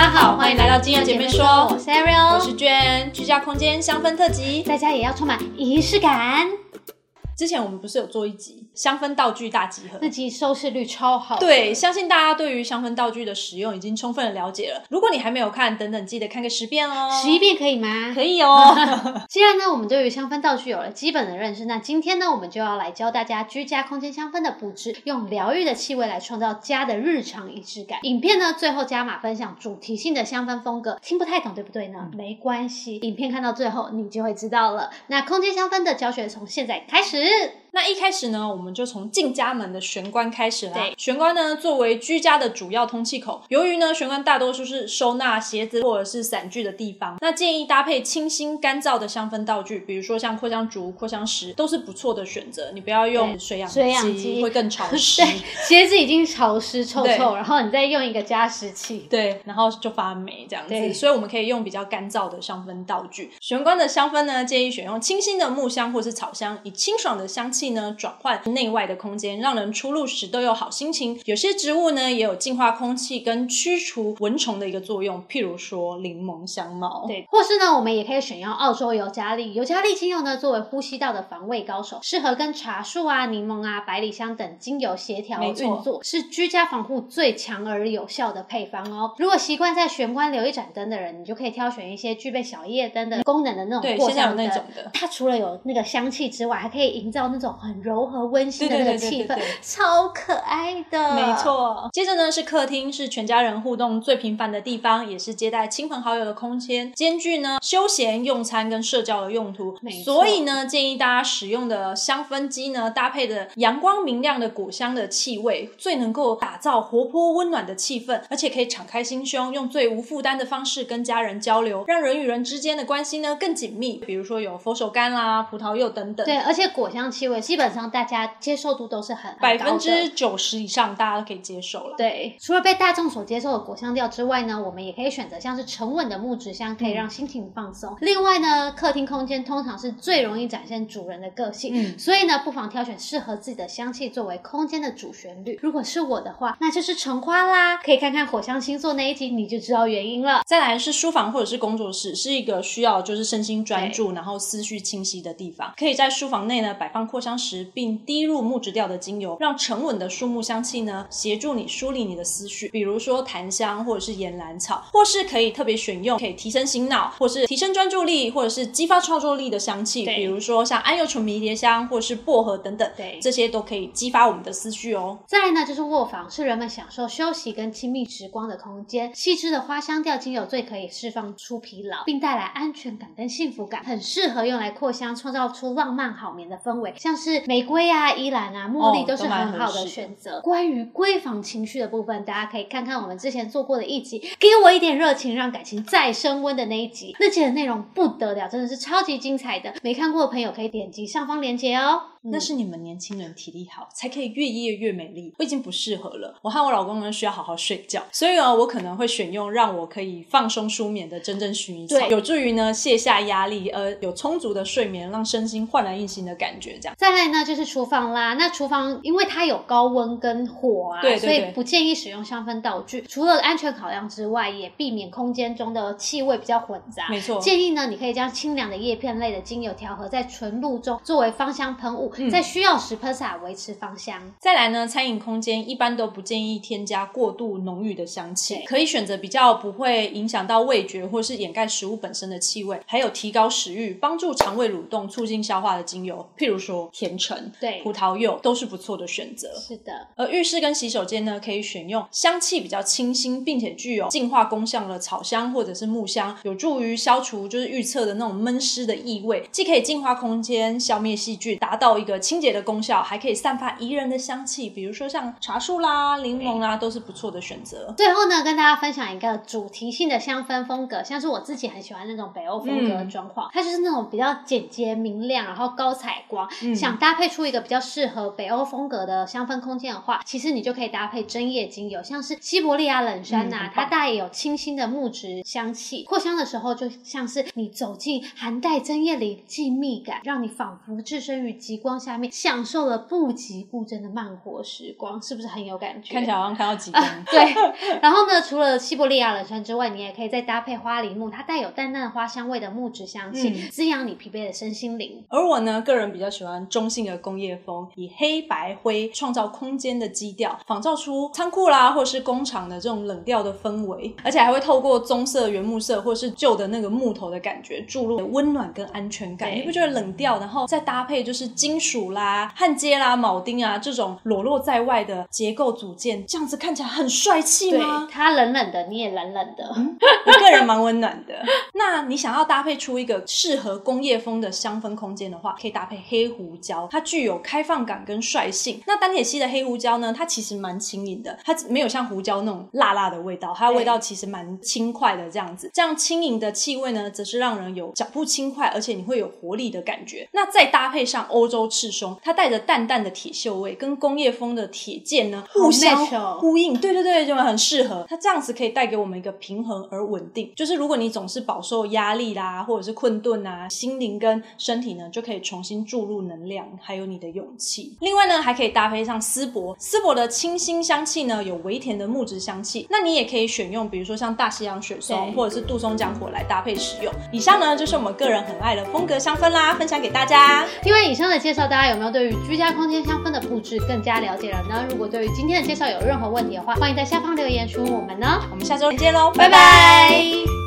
家好，欢迎来到金友姐妹说，我是 Ariel，我是娟，居家空间香氛特辑，在家也要充满仪式感。之前我们不是有做一集香氛道具大集合，那集收视率超好。对，相信大家对于香氛道具的使用已经充分的了解了。如果你还没有看，等等记得看个十遍哦。十一遍可以吗？可以哦。既然呢，我们对于香氛道具有了基本的认识，那今天呢，我们就要来教大家居家空间香氛的布置，用疗愈的气味来创造家的日常仪式感。影片呢，最后加码分享主题性的香氛风格，听不太懂对不对呢？没关系，影片看到最后你就会知道了。那空间香氛的教学从现在开始。那一开始呢，我们就从进家门的玄关开始啦。玄关呢，作为居家的主要通气口，由于呢，玄关大多数是收纳鞋子或者是散具的地方，那建议搭配清新干燥的香氛道具，比如说像扩香竹、扩香石，都是不错的选择。你不要用水氧水氧机会更潮湿。对，鞋子已经潮湿臭臭，然后你再用一个加湿器，对，然后就发霉这样子。所以我们可以用比较干燥的香氛道具。玄关的香氛呢，建议选用清新的木香或是草香，以清爽的香气呢转换。内外的空间，让人出入时都有好心情。有些植物呢，也有净化空气跟驱除蚊虫的一个作用，譬如说柠檬香茅。对，或是呢，我们也可以选用澳洲尤加利。尤加利精油呢，作为呼吸道的防卫高手，适合跟茶树啊、柠檬啊、百里香等精油协调运作，是居家防护最强而有效的配方哦。如果习惯在玄关留一盏灯的人，你就可以挑选一些具备小夜灯的功能的那种过香灯。它除了有那个香气之外，还可以营造那种很柔和。温馨的那个气氛，超可爱的。没错，接着呢是客厅，是全家人互动最频繁的地方，也是接待亲朋好友的空间，兼具呢休闲、用餐跟社交的用途。所以呢，建议大家使用的香氛机呢，搭配的阳光明亮的果香的气味，最能够打造活泼温暖的气氛，而且可以敞开心胸，用最无负担的方式跟家人交流，让人与人之间的关系呢更紧密。比如说有佛手柑啦、葡萄柚等等。对，而且果香气味基本上大家。接受度都是很百分之九十以上，大家都可以接受了。对，除了被大众所接受的果香调之外呢，我们也可以选择像是沉稳的木质香，可以让心情放松。另外呢，客厅空间通常是最容易展现主人的个性，嗯，所以呢，不妨挑选适合自己的香气作为空间的主旋律。如果是我的话，那就是橙花啦。可以看看火象星座那一集，你就知道原因了。再来是书房或者是工作室，是一个需要就是身心专注，然后思绪清晰的地方。可以在书房内呢摆放扩香石，并滴入。木质调的精油，让沉稳的树木香气呢，协助你梳理你的思绪。比如说檀香，或者是岩兰草，或是可以特别选用可以提升醒脑，或是提升专注力，或者是激发创作力的香气。比如说像安油醇迷迭香，或者是薄荷等等。对，这些都可以激发我们的思绪哦。再来呢，就是卧房，是人们享受休息跟亲密时光的空间。细致的花香调精油最可以释放出疲劳，并带来安全感跟幸福感，很适合用来扩香，创造出浪漫好眠的氛围。像是玫瑰啊、依兰。啊，茉莉都是很好的选择。关于闺房情绪的部分，大家可以看看我们之前做过的一集，给我一点热情，让感情再升温的那一集。那集的内容不得了，真的是超级精彩的。没看过的朋友可以点击上方链接哦。那是你们年轻人体力好，才可以越夜越美丽。我已经不适合了，我和我老公呢需要好好睡觉，所以呢，我可能会选用让我可以放松舒眠的真正薰衣草，有助于呢卸下压力，而有充足的睡眠，让身心焕然一新的感觉。这样，再来呢就是厨房啦。那厨房因为它有高温跟火啊，所以不建议使用香氛道具。除了安全考量之外，也避免空间中的气味比较混杂。没错，建议呢你可以将清凉的叶片类的精油调和在纯露中，作为芳香喷雾。在需要时喷洒维持芳香。再来呢，餐饮空间一般都不建议添加过度浓郁的香气，可以选择比较不会影响到味觉或是掩盖食物本身的气味，还有提高食欲、帮助肠胃蠕动、促进消化的精油，譬如说甜橙、对葡萄柚都是不错的选择。是的。而浴室跟洗手间呢，可以选用香气比较清新，并且具有净化功效的草香或者是木香，有助于消除就是预测的那种闷湿的异味，既可以净化空间、消灭细菌，达到一个清。洁的功效还可以散发宜人的香气，比如说像茶树啦、柠檬啦，都是不错的选择。最后呢，跟大家分享一个主题性的香氛风格，像是我自己很喜欢那种北欧风格的装潢，它就是那种比较简洁明亮，然后高采光，其想搭配出一个比较适合北欧风格的香氛空间的话，其实你就可以搭配针叶精油，像是西伯利亚冷杉呐，它带有清新的木质香气，扩香的时候就像是你走进寒带针叶里静谧感，让你仿佛置身于极光下面，享受了不急不争的慢活时光，是不是很有感觉？看起来好像看到极光。对，然后呢，除了西伯利亚冷杉之外，你也可以再搭配花梨木，它带有淡淡的花香味的木质香气，滋养你疲惫的身心灵。而我呢，个人比较喜欢中性的工业风，以黑白灰创造空间的基调，仿造出仓库啦或是工厂的这种冷调的氛围，而且还会透过棕色、原木色或是旧的那个木头的感觉，注入温暖跟安全感。你不觉得冷调，然后再搭配就是金属啦、焊接啦、铆钉啊这种裸露在外的结构组件，这样子看起来很帅气吗？它冷冷的，你也冷冷的，我个人蛮温暖的。那你想要搭配出一个适合工业风的香氛空间的话，可以搭配黑胡椒，它具有开放感跟率性。那丹铁西的黑胡椒呢，它其实蛮轻盈的，它没有像胡椒那种辣辣的味道，它的味道其实蛮轻快的这样子。这样轻盈的气味呢，则是让人有脚步轻快，而且你会有活力的感觉。那再搭配上欧洲赤松，它带着淡淡的铁锈味，跟工业风的铁剑呢互相呼应。对对对，就很适合。它这样子可以带给我们一个平衡而稳定。就是如果你总是饱受压力啦，或者是困顿啊，心灵跟身体呢就可以重新注入能量，还有你的勇气。另外呢，还可以搭配上丝柏，丝柏的清新香气呢有微甜的木质香气。那你也可以选用，比如说像大西洋雪松或者是杜松浆果来搭配使用。以上呢就是我们个人很爱的风格香氛啦，分享给大家。因为以上的介绍，大家有没有对于居家空间香氛的布置更加了解了呢？如果对于今天的介绍有任何问题的话，欢迎在下方留言询问我们呢。我们下周见喽，拜拜。